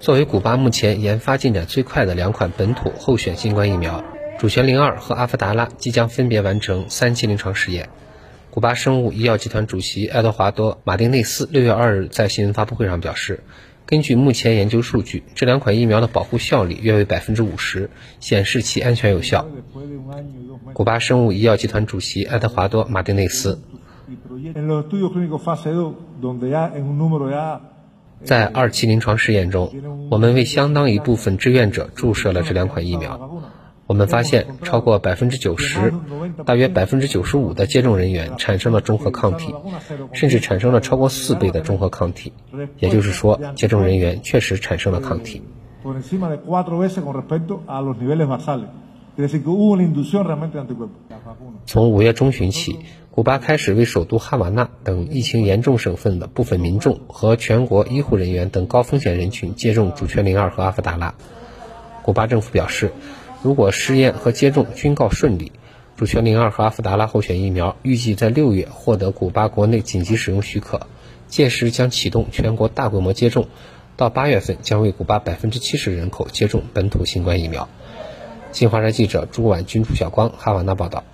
作为古巴目前研发进展最快的两款本土候选新冠疫苗，主权零二和阿夫达拉即将分别完成三期临床试验。古巴生物医药集团主席爱德华多·马丁内斯六月二日在新闻发布会上表示，根据目前研究数据，这两款疫苗的保护效率约为百分之五十，显示其安全有效。古巴生物医药集团主席爱德华多·马丁内斯。在二期临床试验中，我们为相当一部分志愿者注射了这两款疫苗。我们发现，超过百分之九十，大约百分之九十五的接种人员产生了中和抗体，甚至产生了超过四倍的中和抗体。也就是说，接种人员确实产生了抗体。从五月中旬起。古巴开始为首都哈瓦那等疫情严重省份的部分民众和全国医护人员等高风险人群接种主权零二和阿夫达拉。古巴政府表示，如果试验和接种均告顺利，主权零二和阿夫达拉候选疫苗预计在六月获得古巴国内紧急使用许可，届时将启动全国大规模接种，到八月份将为古巴百分之七十人口接种本土新冠疫苗。新华社记者朱婉君、朱晓光，哈瓦那报道。